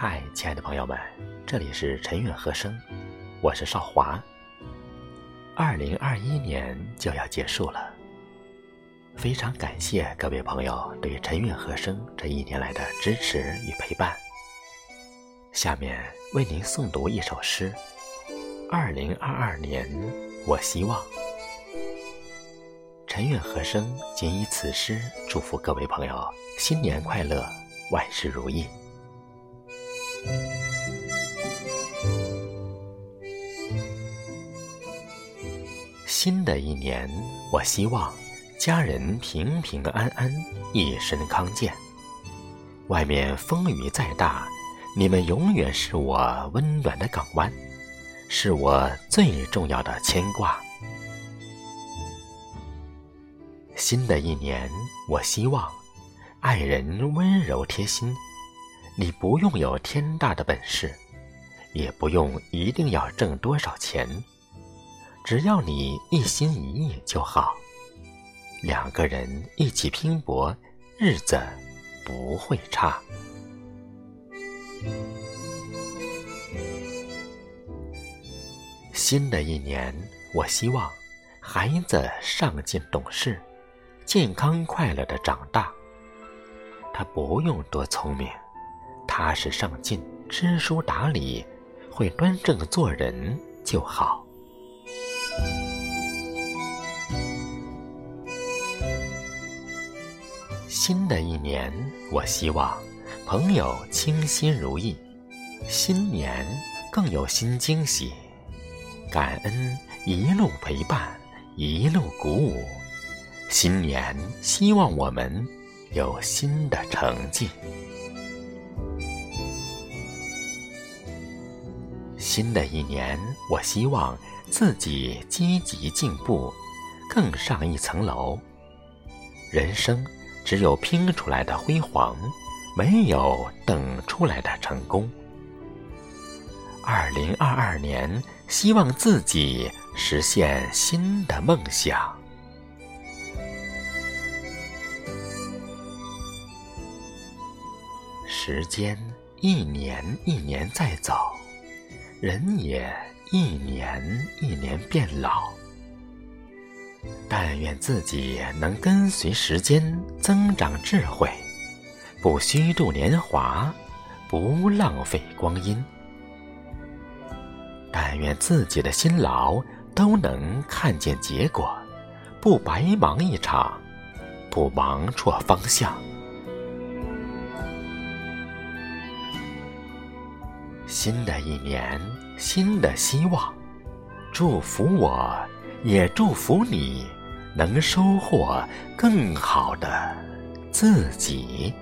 嗨亲爱的朋友们，这里是陈韵和声，我是少华。二零二一年就要结束了，非常感谢各位朋友对陈韵和声这一年来的支持与陪伴。下面为您诵读一首诗：二零二二年，我希望。陈韵和声仅以此诗祝福各位朋友新年快乐，万事如意。新的一年，我希望家人平平安安，一身康健。外面风雨再大，你们永远是我温暖的港湾，是我最重要的牵挂。新的一年，我希望爱人温柔贴心。你不用有天大的本事，也不用一定要挣多少钱，只要你一心一意就好。两个人一起拼搏，日子不会差。新的一年，我希望孩子上进懂事。健康快乐的长大，他不用多聪明，踏实上进、知书达理、会端正做人就好。新的一年，我希望朋友清心如意，新年更有新惊喜，感恩一路陪伴，一路鼓舞。新年，希望我们有新的成绩。新的一年，我希望自己积极进步，更上一层楼。人生只有拼出来的辉煌，没有等出来的成功。二零二二年，希望自己实现新的梦想。时间一年一年在走，人也一年一年变老。但愿自己能跟随时间增长智慧，不虚度年华，不浪费光阴。但愿自己的辛劳都能看见结果，不白忙一场，不忙错方向。新的一年，新的希望，祝福我，也祝福你，能收获更好的自己。